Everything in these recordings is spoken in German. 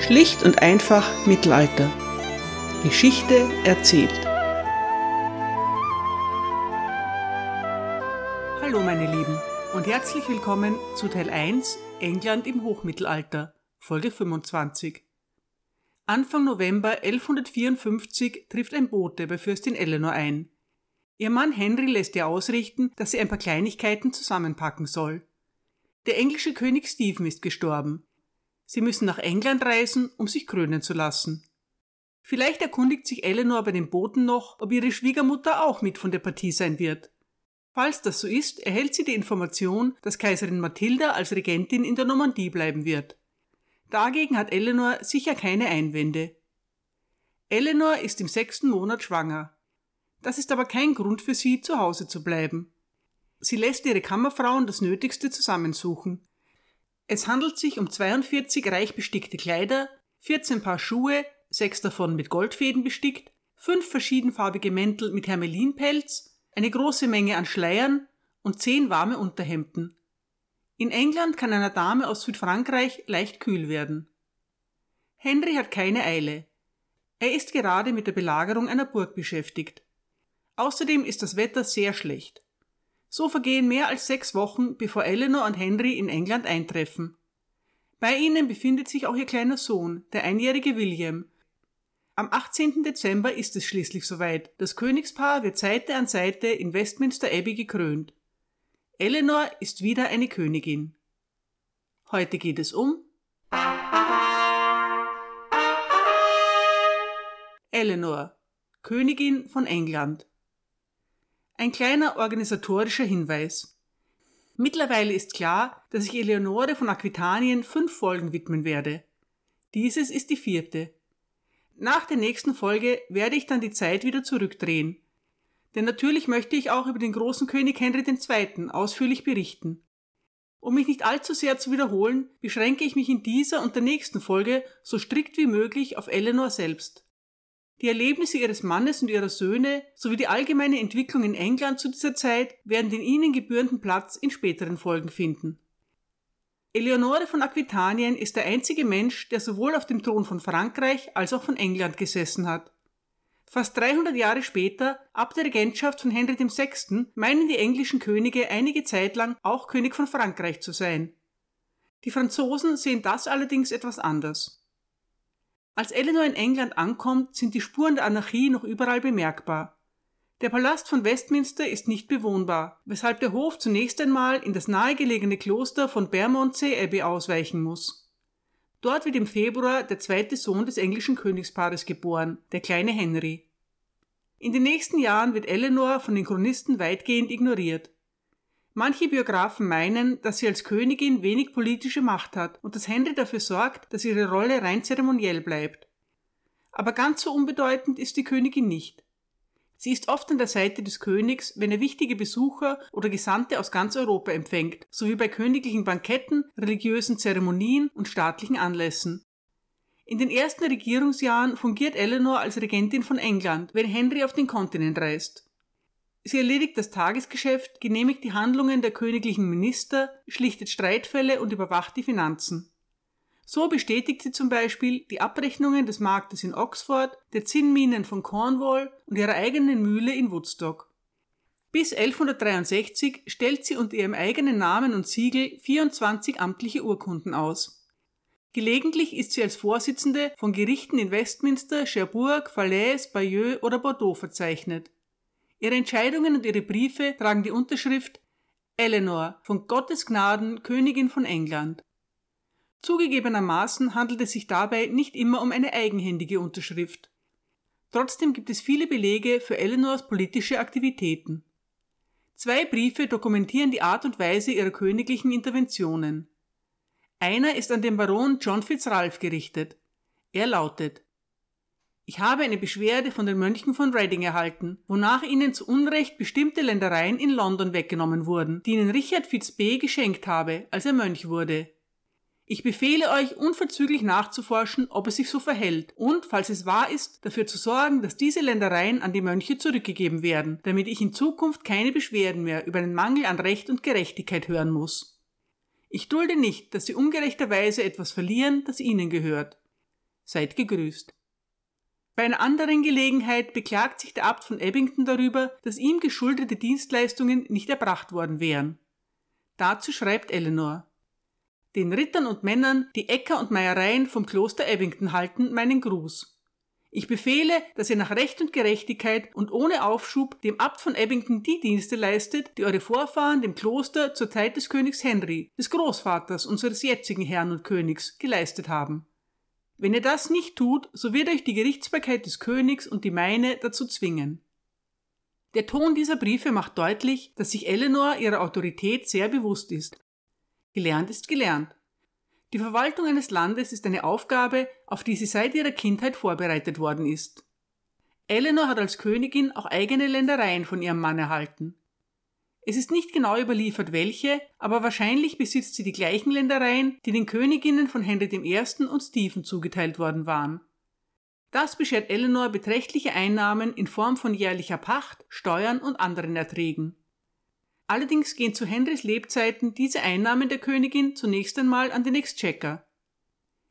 Schlicht und einfach Mittelalter. Geschichte erzählt. Hallo meine Lieben und herzlich willkommen zu Teil 1 England im Hochmittelalter, Folge 25. Anfang November 1154 trifft ein Bote bei Fürstin Eleanor ein. Ihr Mann Henry lässt ihr ausrichten, dass sie ein paar Kleinigkeiten zusammenpacken soll. Der englische König Stephen ist gestorben. Sie müssen nach England reisen, um sich krönen zu lassen. Vielleicht erkundigt sich Eleanor bei den Boten noch, ob ihre Schwiegermutter auch mit von der Partie sein wird. Falls das so ist, erhält sie die Information, dass Kaiserin Mathilda als Regentin in der Normandie bleiben wird. Dagegen hat Eleanor sicher keine Einwände. Eleanor ist im sechsten Monat schwanger. Das ist aber kein Grund für sie, zu Hause zu bleiben. Sie lässt ihre Kammerfrauen das Nötigste zusammensuchen. Es handelt sich um 42 reich bestickte Kleider, 14 Paar Schuhe, sechs davon mit Goldfäden bestickt, fünf verschiedenfarbige Mäntel mit Hermelinpelz, eine große Menge an Schleiern und zehn warme Unterhemden. In England kann einer Dame aus Südfrankreich leicht kühl werden. Henry hat keine Eile. Er ist gerade mit der Belagerung einer Burg beschäftigt. Außerdem ist das Wetter sehr schlecht. So vergehen mehr als sechs Wochen, bevor Eleanor und Henry in England eintreffen. Bei ihnen befindet sich auch ihr kleiner Sohn, der einjährige William. Am 18. Dezember ist es schließlich soweit. Das Königspaar wird Seite an Seite in Westminster Abbey gekrönt. Eleanor ist wieder eine Königin. Heute geht es um Eleanor, Königin von England. Ein kleiner organisatorischer Hinweis. Mittlerweile ist klar, dass ich Eleonore von Aquitanien fünf Folgen widmen werde. Dieses ist die vierte. Nach der nächsten Folge werde ich dann die Zeit wieder zurückdrehen. Denn natürlich möchte ich auch über den großen König Henry II. ausführlich berichten. Um mich nicht allzu sehr zu wiederholen, beschränke ich mich in dieser und der nächsten Folge so strikt wie möglich auf Eleanor selbst. Die Erlebnisse ihres Mannes und ihrer Söhne sowie die allgemeine Entwicklung in England zu dieser Zeit werden den ihnen gebührenden Platz in späteren Folgen finden. Eleonore von Aquitanien ist der einzige Mensch, der sowohl auf dem Thron von Frankreich als auch von England gesessen hat. Fast 300 Jahre später, ab der Regentschaft von Henry VI., meinen die englischen Könige einige Zeit lang auch König von Frankreich zu sein. Die Franzosen sehen das allerdings etwas anders. Als Eleanor in England ankommt, sind die Spuren der Anarchie noch überall bemerkbar. Der Palast von Westminster ist nicht bewohnbar, weshalb der Hof zunächst einmal in das nahegelegene Kloster von Bermondsey Abbey ausweichen muss. Dort wird im Februar der zweite Sohn des englischen Königspaares geboren, der kleine Henry. In den nächsten Jahren wird Eleanor von den Chronisten weitgehend ignoriert. Manche Biografen meinen, dass sie als Königin wenig politische Macht hat und dass Henry dafür sorgt, dass ihre Rolle rein zeremoniell bleibt. Aber ganz so unbedeutend ist die Königin nicht. Sie ist oft an der Seite des Königs, wenn er wichtige Besucher oder Gesandte aus ganz Europa empfängt, sowie bei königlichen Banketten, religiösen Zeremonien und staatlichen Anlässen. In den ersten Regierungsjahren fungiert Eleanor als Regentin von England, wenn Henry auf den Kontinent reist. Sie erledigt das Tagesgeschäft, genehmigt die Handlungen der königlichen Minister, schlichtet Streitfälle und überwacht die Finanzen. So bestätigt sie zum Beispiel die Abrechnungen des Marktes in Oxford, der Zinnminen von Cornwall und ihrer eigenen Mühle in Woodstock. Bis 1163 stellt sie unter ihrem eigenen Namen und Siegel 24 amtliche Urkunden aus. Gelegentlich ist sie als Vorsitzende von Gerichten in Westminster, Cherbourg, Falaise, Bayeux oder Bordeaux verzeichnet. Ihre Entscheidungen und ihre Briefe tragen die Unterschrift Eleanor von Gottes Gnaden Königin von England. Zugegebenermaßen handelt es sich dabei nicht immer um eine eigenhändige Unterschrift. Trotzdem gibt es viele Belege für Eleanors politische Aktivitäten. Zwei Briefe dokumentieren die Art und Weise ihrer königlichen Interventionen. Einer ist an den Baron John Fitzralph gerichtet. Er lautet ich habe eine Beschwerde von den Mönchen von Reading erhalten, wonach ihnen zu Unrecht bestimmte Ländereien in London weggenommen wurden, die ihnen Richard Fitzbay geschenkt habe, als er Mönch wurde. Ich befehle euch unverzüglich nachzuforschen, ob es sich so verhält und, falls es wahr ist, dafür zu sorgen, dass diese Ländereien an die Mönche zurückgegeben werden, damit ich in Zukunft keine Beschwerden mehr über einen Mangel an Recht und Gerechtigkeit hören muss. Ich dulde nicht, dass sie ungerechterweise etwas verlieren, das ihnen gehört. Seid gegrüßt. Bei einer anderen Gelegenheit beklagt sich der Abt von Ebbington darüber, dass ihm geschuldete Dienstleistungen nicht erbracht worden wären. Dazu schreibt Eleanor Den Rittern und Männern, die Äcker und Meiereien vom Kloster Ebbington halten, meinen Gruß. Ich befehle, dass ihr nach Recht und Gerechtigkeit und ohne Aufschub dem Abt von Ebbington die Dienste leistet, die eure Vorfahren dem Kloster zur Zeit des Königs Henry, des Großvaters unseres jetzigen Herrn und Königs, geleistet haben. Wenn ihr das nicht tut, so wird euch die Gerichtsbarkeit des Königs und die meine dazu zwingen. Der Ton dieser Briefe macht deutlich, dass sich Eleanor ihrer Autorität sehr bewusst ist. Gelernt ist gelernt. Die Verwaltung eines Landes ist eine Aufgabe, auf die sie seit ihrer Kindheit vorbereitet worden ist. Eleanor hat als Königin auch eigene Ländereien von ihrem Mann erhalten. Es ist nicht genau überliefert, welche, aber wahrscheinlich besitzt sie die gleichen Ländereien, die den Königinnen von Henry I. und Stephen zugeteilt worden waren. Das beschert Eleanor beträchtliche Einnahmen in Form von jährlicher Pacht, Steuern und anderen Erträgen. Allerdings gehen zu Henrys Lebzeiten diese Einnahmen der Königin zunächst einmal an den Exchequer.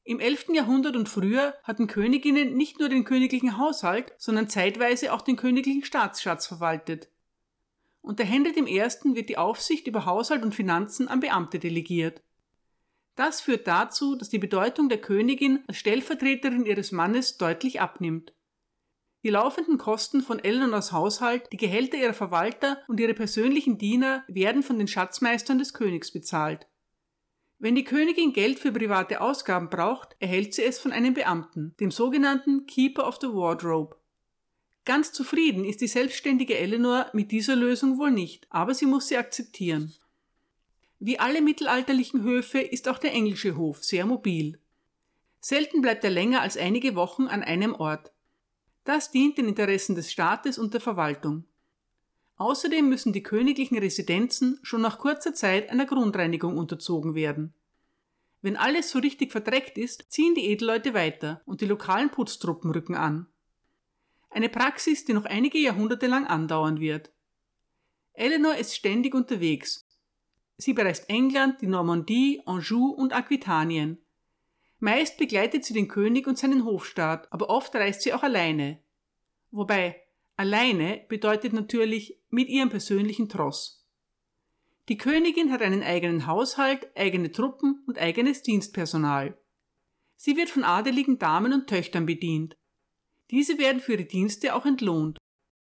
Im 11. Jahrhundert und früher hatten Königinnen nicht nur den königlichen Haushalt, sondern zeitweise auch den königlichen Staatsschatz verwaltet. Unter Henry I. wird die Aufsicht über Haushalt und Finanzen an Beamte delegiert. Das führt dazu, dass die Bedeutung der Königin als Stellvertreterin ihres Mannes deutlich abnimmt. Die laufenden Kosten von Eleanors Haushalt, die Gehälter ihrer Verwalter und ihre persönlichen Diener werden von den Schatzmeistern des Königs bezahlt. Wenn die Königin Geld für private Ausgaben braucht, erhält sie es von einem Beamten, dem sogenannten Keeper of the Wardrobe. Ganz zufrieden ist die selbstständige Eleanor mit dieser Lösung wohl nicht, aber sie muss sie akzeptieren. Wie alle mittelalterlichen Höfe ist auch der englische Hof sehr mobil. Selten bleibt er länger als einige Wochen an einem Ort. Das dient den Interessen des Staates und der Verwaltung. Außerdem müssen die königlichen Residenzen schon nach kurzer Zeit einer Grundreinigung unterzogen werden. Wenn alles so richtig verdreckt ist, ziehen die Edelleute weiter und die lokalen Putztruppen rücken an. Eine Praxis, die noch einige Jahrhunderte lang andauern wird. Eleanor ist ständig unterwegs. Sie bereist England, die Normandie, Anjou und Aquitanien. Meist begleitet sie den König und seinen Hofstaat, aber oft reist sie auch alleine. Wobei alleine bedeutet natürlich mit ihrem persönlichen Tross. Die Königin hat einen eigenen Haushalt, eigene Truppen und eigenes Dienstpersonal. Sie wird von adeligen Damen und Töchtern bedient. Diese werden für ihre Dienste auch entlohnt.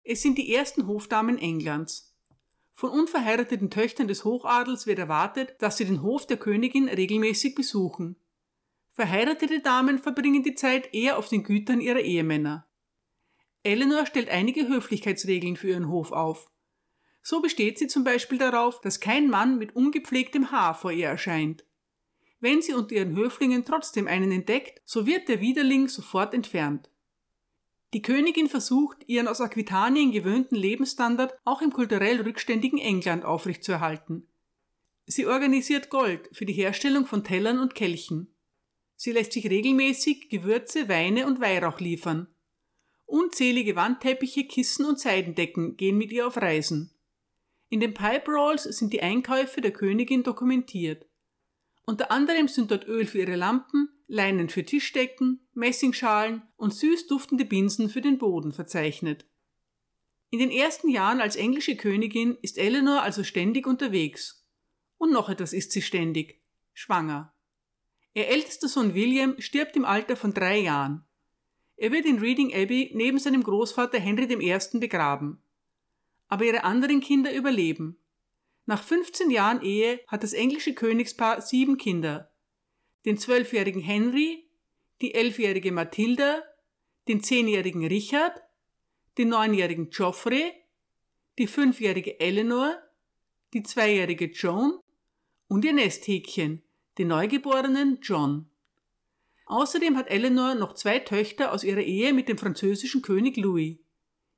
Es sind die ersten Hofdamen Englands. Von unverheirateten Töchtern des Hochadels wird erwartet, dass sie den Hof der Königin regelmäßig besuchen. Verheiratete Damen verbringen die Zeit eher auf den Gütern ihrer Ehemänner. Eleanor stellt einige Höflichkeitsregeln für ihren Hof auf. So besteht sie zum Beispiel darauf, dass kein Mann mit ungepflegtem Haar vor ihr erscheint. Wenn sie unter ihren Höflingen trotzdem einen entdeckt, so wird der Widerling sofort entfernt. Die Königin versucht, ihren aus Aquitanien gewöhnten Lebensstandard auch im kulturell rückständigen England aufrechtzuerhalten. Sie organisiert Gold für die Herstellung von Tellern und Kelchen. Sie lässt sich regelmäßig Gewürze, Weine und Weihrauch liefern. Unzählige Wandteppiche, Kissen und Seidendecken gehen mit ihr auf Reisen. In den Pipe Rolls sind die Einkäufe der Königin dokumentiert. Unter anderem sind dort Öl für ihre Lampen, Leinen für Tischdecken, Messingschalen und süß duftende Binsen für den Boden verzeichnet. In den ersten Jahren als englische Königin ist Eleanor also ständig unterwegs. Und noch etwas ist sie ständig. Schwanger. Ihr ältester Sohn William stirbt im Alter von drei Jahren. Er wird in Reading Abbey neben seinem Großvater Henry I. begraben. Aber ihre anderen Kinder überleben. Nach 15 Jahren Ehe hat das englische Königspaar sieben Kinder, den zwölfjährigen Henry, die elfjährige Mathilda, den zehnjährigen Richard, den neunjährigen Geoffrey, die fünfjährige Eleanor, die zweijährige Joan und ihr Nesthäkchen, den neugeborenen John. Außerdem hat Eleanor noch zwei Töchter aus ihrer Ehe mit dem französischen König Louis,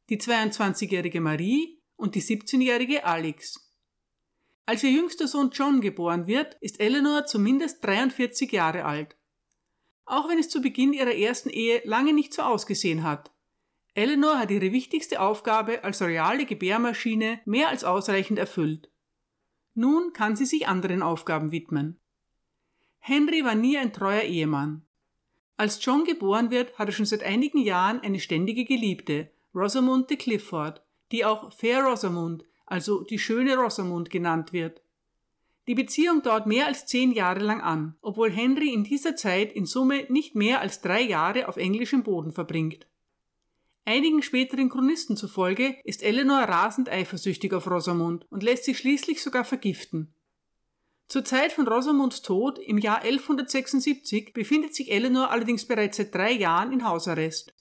die 22-jährige Marie und die 17-jährige Alex. Als ihr jüngster Sohn John geboren wird, ist Eleanor zumindest 43 Jahre alt. Auch wenn es zu Beginn ihrer ersten Ehe lange nicht so ausgesehen hat. Eleanor hat ihre wichtigste Aufgabe als royale Gebärmaschine mehr als ausreichend erfüllt. Nun kann sie sich anderen Aufgaben widmen. Henry war nie ein treuer Ehemann. Als John geboren wird, hat er schon seit einigen Jahren eine ständige Geliebte, Rosamund de Clifford, die auch Fair Rosamund, also die schöne Rosamund genannt wird. Die Beziehung dauert mehr als zehn Jahre lang an, obwohl Henry in dieser Zeit in Summe nicht mehr als drei Jahre auf englischem Boden verbringt. Einigen späteren Chronisten zufolge ist Eleanor rasend eifersüchtig auf Rosamund und lässt sich schließlich sogar vergiften. Zur Zeit von Rosamunds Tod im Jahr 1176 befindet sich Eleanor allerdings bereits seit drei Jahren in Hausarrest.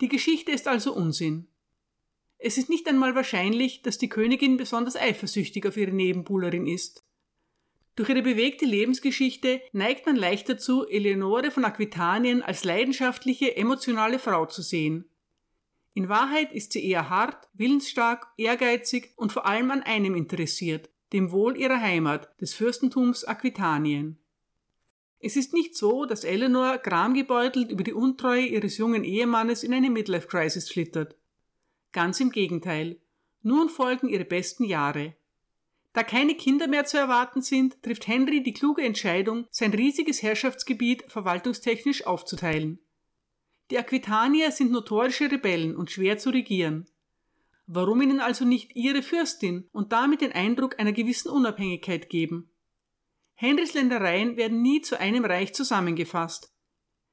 Die Geschichte ist also Unsinn. Es ist nicht einmal wahrscheinlich, dass die Königin besonders eifersüchtig auf ihre Nebenbuhlerin ist. Durch ihre bewegte Lebensgeschichte neigt man leicht dazu, Eleonore von Aquitanien als leidenschaftliche, emotionale Frau zu sehen. In Wahrheit ist sie eher hart, willensstark, ehrgeizig und vor allem an einem interessiert, dem Wohl ihrer Heimat, des Fürstentums Aquitanien. Es ist nicht so, dass Eleanor gramgebeutelt über die Untreue ihres jungen Ehemannes in eine Midlife-Crisis schlittert. Ganz im Gegenteil. Nun folgen ihre besten Jahre. Da keine Kinder mehr zu erwarten sind, trifft Henry die kluge Entscheidung, sein riesiges Herrschaftsgebiet verwaltungstechnisch aufzuteilen. Die Aquitanier sind notorische Rebellen und schwer zu regieren. Warum ihnen also nicht ihre Fürstin und damit den Eindruck einer gewissen Unabhängigkeit geben? Henrys Ländereien werden nie zu einem Reich zusammengefasst.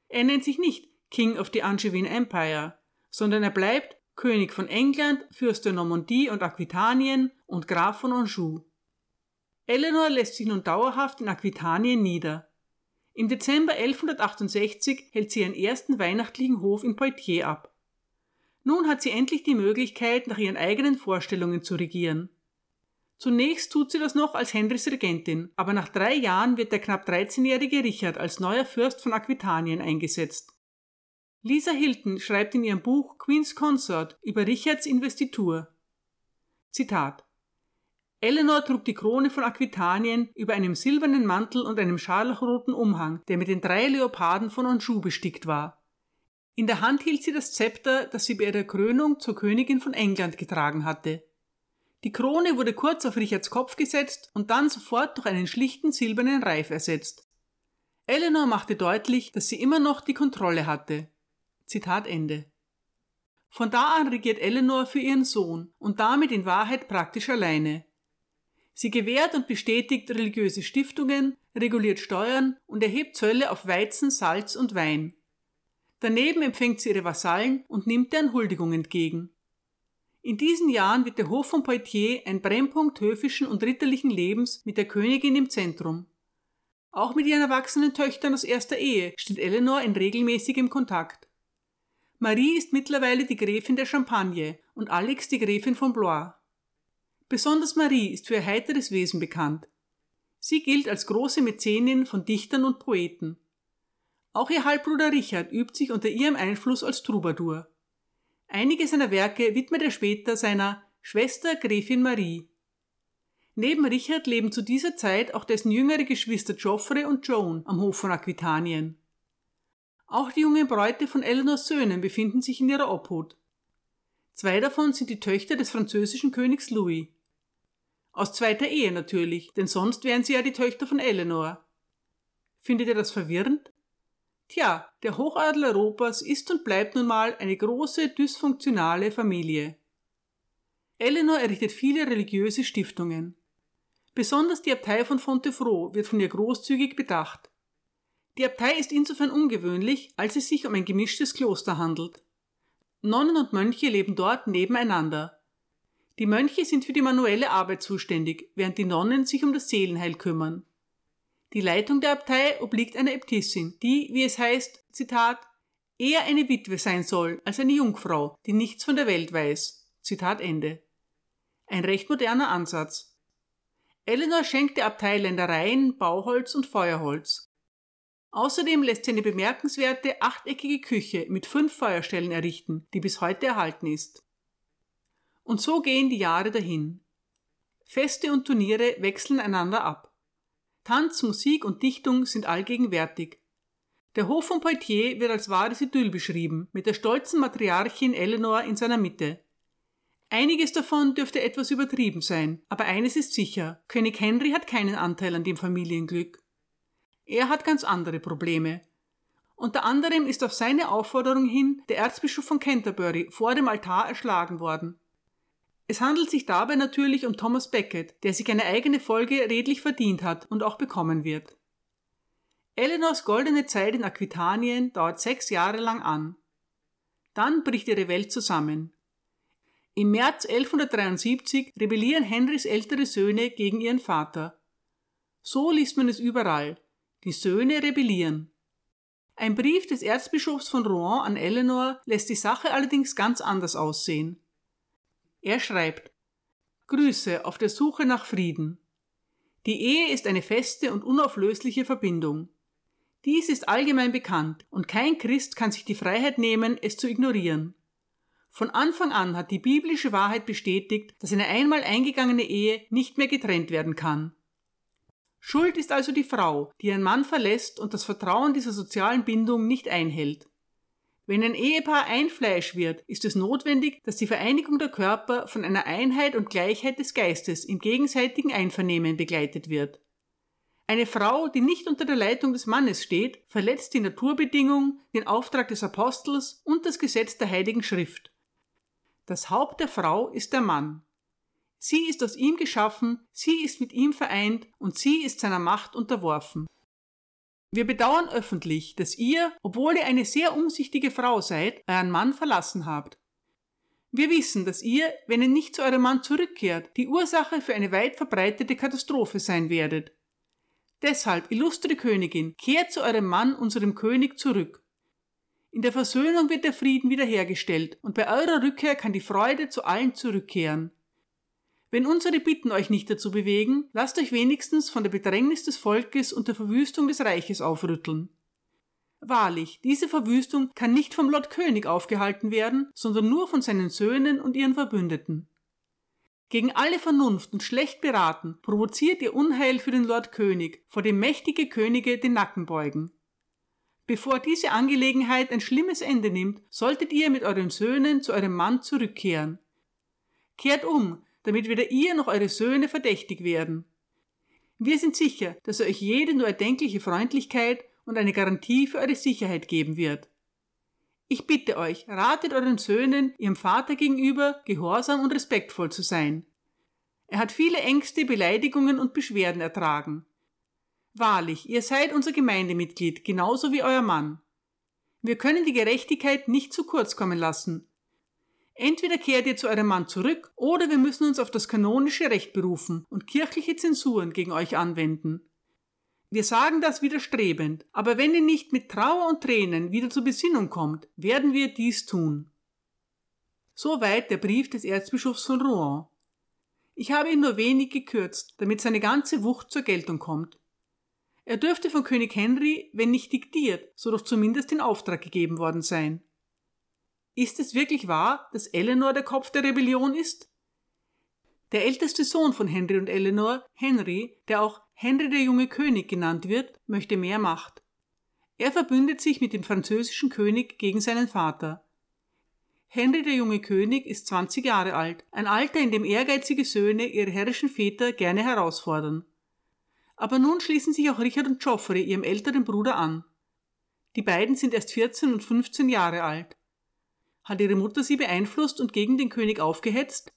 Er nennt sich nicht King of the Angevin Empire, sondern er bleibt König von England, Fürst der Normandie und Aquitanien und Graf von Anjou. Eleanor lässt sich nun dauerhaft in Aquitanien nieder. Im Dezember 1168 hält sie ihren ersten weihnachtlichen Hof in Poitiers ab. Nun hat sie endlich die Möglichkeit, nach ihren eigenen Vorstellungen zu regieren. Zunächst tut sie das noch als Henrys Regentin, aber nach drei Jahren wird der knapp 13-jährige Richard als neuer Fürst von Aquitanien eingesetzt. Lisa Hilton schreibt in ihrem Buch Queen's Consort über Richards Investitur. Zitat Eleanor trug die Krone von Aquitanien über einem silbernen Mantel und einem scharlachroten Umhang, der mit den drei Leoparden von Anjou bestickt war. In der Hand hielt sie das Zepter, das sie bei ihrer Krönung zur Königin von England getragen hatte. Die Krone wurde kurz auf Richards Kopf gesetzt und dann sofort durch einen schlichten silbernen Reif ersetzt. Eleanor machte deutlich, dass sie immer noch die Kontrolle hatte. Zitat Ende. Von da an regiert Eleanor für ihren Sohn und damit in Wahrheit praktisch alleine. Sie gewährt und bestätigt religiöse Stiftungen, reguliert Steuern und erhebt Zölle auf Weizen, Salz und Wein. Daneben empfängt sie ihre Vasallen und nimmt deren Huldigung entgegen. In diesen Jahren wird der Hof von Poitiers ein Brennpunkt höfischen und ritterlichen Lebens mit der Königin im Zentrum. Auch mit ihren erwachsenen Töchtern aus erster Ehe steht Eleanor in regelmäßigem Kontakt. Marie ist mittlerweile die Gräfin der Champagne und Alex die Gräfin von Blois. Besonders Marie ist für ihr heiteres Wesen bekannt. Sie gilt als große Mäzenin von Dichtern und Poeten. Auch ihr Halbbruder Richard übt sich unter ihrem Einfluss als Troubadour. Einige seiner Werke widmet er später seiner Schwester Gräfin Marie. Neben Richard leben zu dieser Zeit auch dessen jüngere Geschwister Geoffrey und Joan am Hof von Aquitanien. Auch die jungen Bräute von Eleanors Söhnen befinden sich in ihrer Obhut. Zwei davon sind die Töchter des französischen Königs Louis. Aus zweiter Ehe natürlich, denn sonst wären sie ja die Töchter von Eleanor. Findet ihr das verwirrend? Tja, der Hochadel Europas ist und bleibt nun mal eine große, dysfunktionale Familie. Eleanor errichtet viele religiöse Stiftungen. Besonders die Abtei von Fontevraud wird von ihr großzügig bedacht. Die Abtei ist insofern ungewöhnlich, als es sich um ein gemischtes Kloster handelt. Nonnen und Mönche leben dort nebeneinander. Die Mönche sind für die manuelle Arbeit zuständig, während die Nonnen sich um das Seelenheil kümmern. Die Leitung der Abtei obliegt einer Äbtissin, die, wie es heißt, Zitat, eher eine Witwe sein soll als eine Jungfrau, die nichts von der Welt weiß. Zitat Ende. Ein recht moderner Ansatz. Eleanor schenkt der Abtei Ländereien, Bauholz und Feuerholz. Außerdem lässt sie eine bemerkenswerte achteckige Küche mit fünf Feuerstellen errichten, die bis heute erhalten ist. Und so gehen die Jahre dahin. Feste und Turniere wechseln einander ab. Tanz, Musik und Dichtung sind allgegenwärtig. Der Hof von Poitiers wird als wahres Idyll beschrieben, mit der stolzen Matriarchin Eleanor in seiner Mitte. Einiges davon dürfte etwas übertrieben sein, aber eines ist sicher, König Henry hat keinen Anteil an dem Familienglück. Er hat ganz andere Probleme. Unter anderem ist auf seine Aufforderung hin der Erzbischof von Canterbury vor dem Altar erschlagen worden. Es handelt sich dabei natürlich um Thomas Becket, der sich eine eigene Folge redlich verdient hat und auch bekommen wird. Eleanors goldene Zeit in Aquitanien dauert sechs Jahre lang an. Dann bricht ihre Welt zusammen. Im März 1173 rebellieren Henrys ältere Söhne gegen ihren Vater. So liest man es überall. Die Söhne rebellieren. Ein Brief des Erzbischofs von Rouen an Eleanor lässt die Sache allerdings ganz anders aussehen. Er schreibt Grüße auf der Suche nach Frieden. Die Ehe ist eine feste und unauflösliche Verbindung. Dies ist allgemein bekannt und kein Christ kann sich die Freiheit nehmen, es zu ignorieren. Von Anfang an hat die biblische Wahrheit bestätigt, dass eine einmal eingegangene Ehe nicht mehr getrennt werden kann. Schuld ist also die Frau, die ihren Mann verlässt und das Vertrauen dieser sozialen Bindung nicht einhält. Wenn ein Ehepaar ein Fleisch wird, ist es notwendig, dass die Vereinigung der Körper von einer Einheit und Gleichheit des Geistes im gegenseitigen Einvernehmen begleitet wird. Eine Frau, die nicht unter der Leitung des Mannes steht, verletzt die Naturbedingung, den Auftrag des Apostels und das Gesetz der Heiligen Schrift. Das Haupt der Frau ist der Mann. Sie ist aus ihm geschaffen, sie ist mit ihm vereint und sie ist seiner Macht unterworfen. Wir bedauern öffentlich, dass ihr, obwohl ihr eine sehr umsichtige Frau seid, euren Mann verlassen habt. Wir wissen, dass ihr, wenn ihr nicht zu eurem Mann zurückkehrt, die Ursache für eine weit verbreitete Katastrophe sein werdet. Deshalb, illustre Königin, kehrt zu eurem Mann, unserem König, zurück. In der Versöhnung wird der Frieden wiederhergestellt, und bei eurer Rückkehr kann die Freude zu allen zurückkehren. Wenn unsere Bitten euch nicht dazu bewegen, lasst euch wenigstens von der Bedrängnis des Volkes und der Verwüstung des Reiches aufrütteln. Wahrlich, diese Verwüstung kann nicht vom Lord König aufgehalten werden, sondern nur von seinen Söhnen und ihren Verbündeten. Gegen alle Vernunft und schlecht beraten provoziert ihr Unheil für den Lord König, vor dem mächtige Könige den Nacken beugen. Bevor diese Angelegenheit ein schlimmes Ende nimmt, solltet ihr mit euren Söhnen zu eurem Mann zurückkehren. Kehrt um, damit weder ihr noch eure Söhne verdächtig werden. Wir sind sicher, dass er euch jede nur erdenkliche Freundlichkeit und eine Garantie für eure Sicherheit geben wird. Ich bitte euch, ratet euren Söhnen, ihrem Vater gegenüber, gehorsam und respektvoll zu sein. Er hat viele Ängste, Beleidigungen und Beschwerden ertragen. Wahrlich, ihr seid unser Gemeindemitglied, genauso wie euer Mann. Wir können die Gerechtigkeit nicht zu kurz kommen lassen Entweder kehrt ihr zu eurem Mann zurück oder wir müssen uns auf das kanonische Recht berufen und kirchliche Zensuren gegen euch anwenden. Wir sagen das widerstrebend, aber wenn ihr nicht mit Trauer und Tränen wieder zur Besinnung kommt, werden wir dies tun. Soweit der Brief des Erzbischofs von Rouen. Ich habe ihn nur wenig gekürzt, damit seine ganze Wucht zur Geltung kommt. Er dürfte von König Henry, wenn nicht diktiert, so doch zumindest in Auftrag gegeben worden sein. Ist es wirklich wahr, dass Eleanor der Kopf der Rebellion ist? Der älteste Sohn von Henry und Eleanor, Henry, der auch Henry der junge König genannt wird, möchte mehr Macht. Er verbündet sich mit dem französischen König gegen seinen Vater. Henry der junge König ist 20 Jahre alt, ein Alter, in dem ehrgeizige Söhne ihre herrischen Väter gerne herausfordern. Aber nun schließen sich auch Richard und Geoffrey ihrem älteren Bruder an. Die beiden sind erst 14 und 15 Jahre alt. Hat ihre Mutter sie beeinflusst und gegen den König aufgehetzt?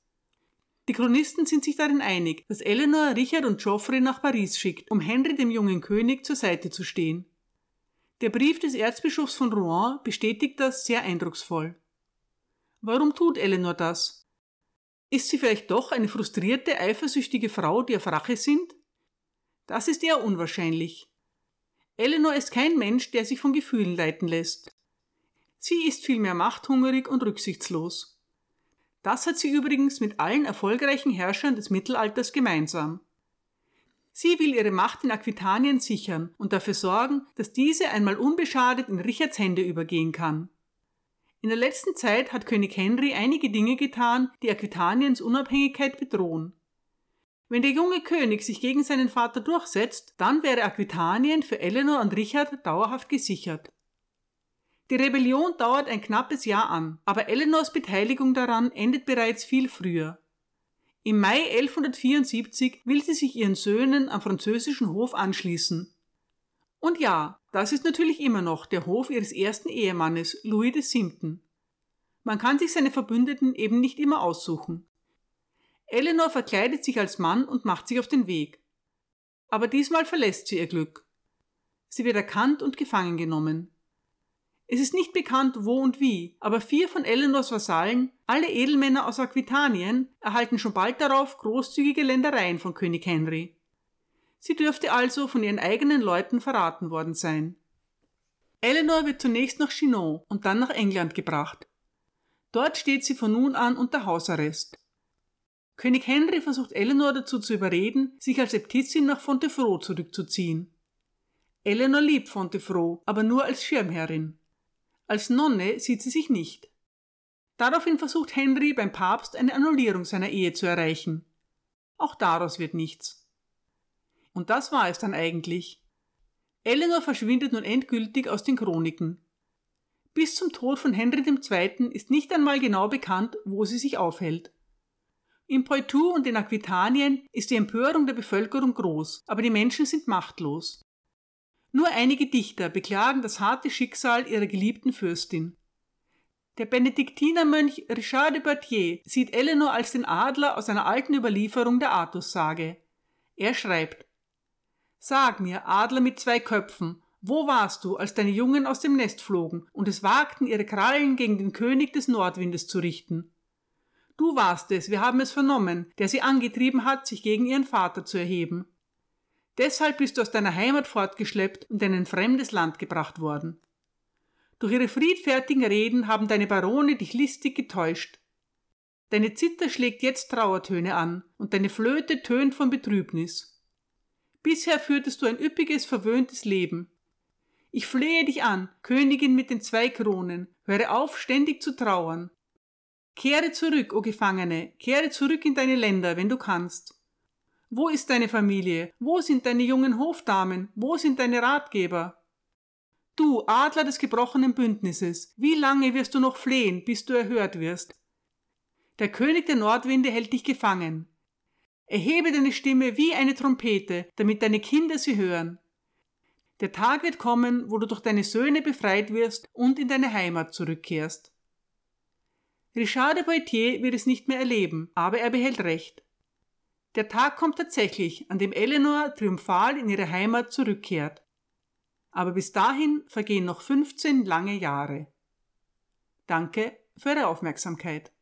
Die Chronisten sind sich darin einig, dass Eleanor Richard und Geoffrey nach Paris schickt, um Henry dem jungen König zur Seite zu stehen. Der Brief des Erzbischofs von Rouen bestätigt das sehr eindrucksvoll. Warum tut Eleanor das? Ist sie vielleicht doch eine frustrierte, eifersüchtige Frau, die auf Rache sind? Das ist eher unwahrscheinlich. Eleanor ist kein Mensch, der sich von Gefühlen leiten lässt. Sie ist vielmehr machthungrig und rücksichtslos. Das hat sie übrigens mit allen erfolgreichen Herrschern des Mittelalters gemeinsam. Sie will ihre Macht in Aquitanien sichern und dafür sorgen, dass diese einmal unbeschadet in Richards Hände übergehen kann. In der letzten Zeit hat König Henry einige Dinge getan, die Aquitaniens Unabhängigkeit bedrohen. Wenn der junge König sich gegen seinen Vater durchsetzt, dann wäre Aquitanien für Eleanor und Richard dauerhaft gesichert. Die Rebellion dauert ein knappes Jahr an, aber Eleanors Beteiligung daran endet bereits viel früher. Im Mai 1174 will sie sich ihren Söhnen am französischen Hof anschließen. Und ja, das ist natürlich immer noch der Hof ihres ersten Ehemannes, Louis VII. Man kann sich seine Verbündeten eben nicht immer aussuchen. Eleanor verkleidet sich als Mann und macht sich auf den Weg. Aber diesmal verlässt sie ihr Glück. Sie wird erkannt und gefangen genommen. Es ist nicht bekannt, wo und wie, aber vier von Eleanors Vasallen, alle Edelmänner aus Aquitanien, erhalten schon bald darauf großzügige Ländereien von König Henry. Sie dürfte also von ihren eigenen Leuten verraten worden sein. Eleanor wird zunächst nach Chinon und dann nach England gebracht. Dort steht sie von nun an unter Hausarrest. König Henry versucht Eleanor dazu zu überreden, sich als Äbtissin nach Fontevraud zurückzuziehen. Eleanor liebt Fontevraud, aber nur als Schirmherrin. Als Nonne sieht sie sich nicht. Daraufhin versucht Henry beim Papst eine Annullierung seiner Ehe zu erreichen. Auch daraus wird nichts. Und das war es dann eigentlich. Eleanor verschwindet nun endgültig aus den Chroniken. Bis zum Tod von Henry II. ist nicht einmal genau bekannt, wo sie sich aufhält. Im Poitou und in Aquitanien ist die Empörung der Bevölkerung groß, aber die Menschen sind machtlos. Nur einige Dichter beklagen das harte Schicksal ihrer geliebten Fürstin. Der Benediktinermönch Richard de Berthier sieht Eleanor als den Adler aus einer alten Überlieferung der Artussage. Er schreibt Sag mir, Adler mit zwei Köpfen, wo warst du, als deine Jungen aus dem Nest flogen und es wagten, ihre Krallen gegen den König des Nordwindes zu richten? Du warst es, wir haben es vernommen, der sie angetrieben hat, sich gegen ihren Vater zu erheben. Deshalb bist du aus deiner Heimat fortgeschleppt und in ein fremdes Land gebracht worden. Durch ihre friedfertigen Reden haben deine Barone dich listig getäuscht. Deine Zither schlägt jetzt Trauertöne an und deine Flöte tönt von Betrübnis. Bisher führtest du ein üppiges, verwöhntes Leben. Ich flehe dich an, Königin mit den zwei Kronen, höre auf, ständig zu trauern. Kehre zurück, o Gefangene, kehre zurück in deine Länder, wenn du kannst. Wo ist deine Familie? Wo sind deine jungen Hofdamen? Wo sind deine Ratgeber? Du, Adler des gebrochenen Bündnisses, wie lange wirst du noch flehen, bis du erhört wirst? Der König der Nordwinde hält dich gefangen. Erhebe deine Stimme wie eine Trompete, damit deine Kinder sie hören. Der Tag wird kommen, wo du durch deine Söhne befreit wirst und in deine Heimat zurückkehrst. Richard de Poitiers wird es nicht mehr erleben, aber er behält Recht. Der Tag kommt tatsächlich, an dem Eleanor triumphal in ihre Heimat zurückkehrt. Aber bis dahin vergehen noch 15 lange Jahre. Danke für Ihre Aufmerksamkeit.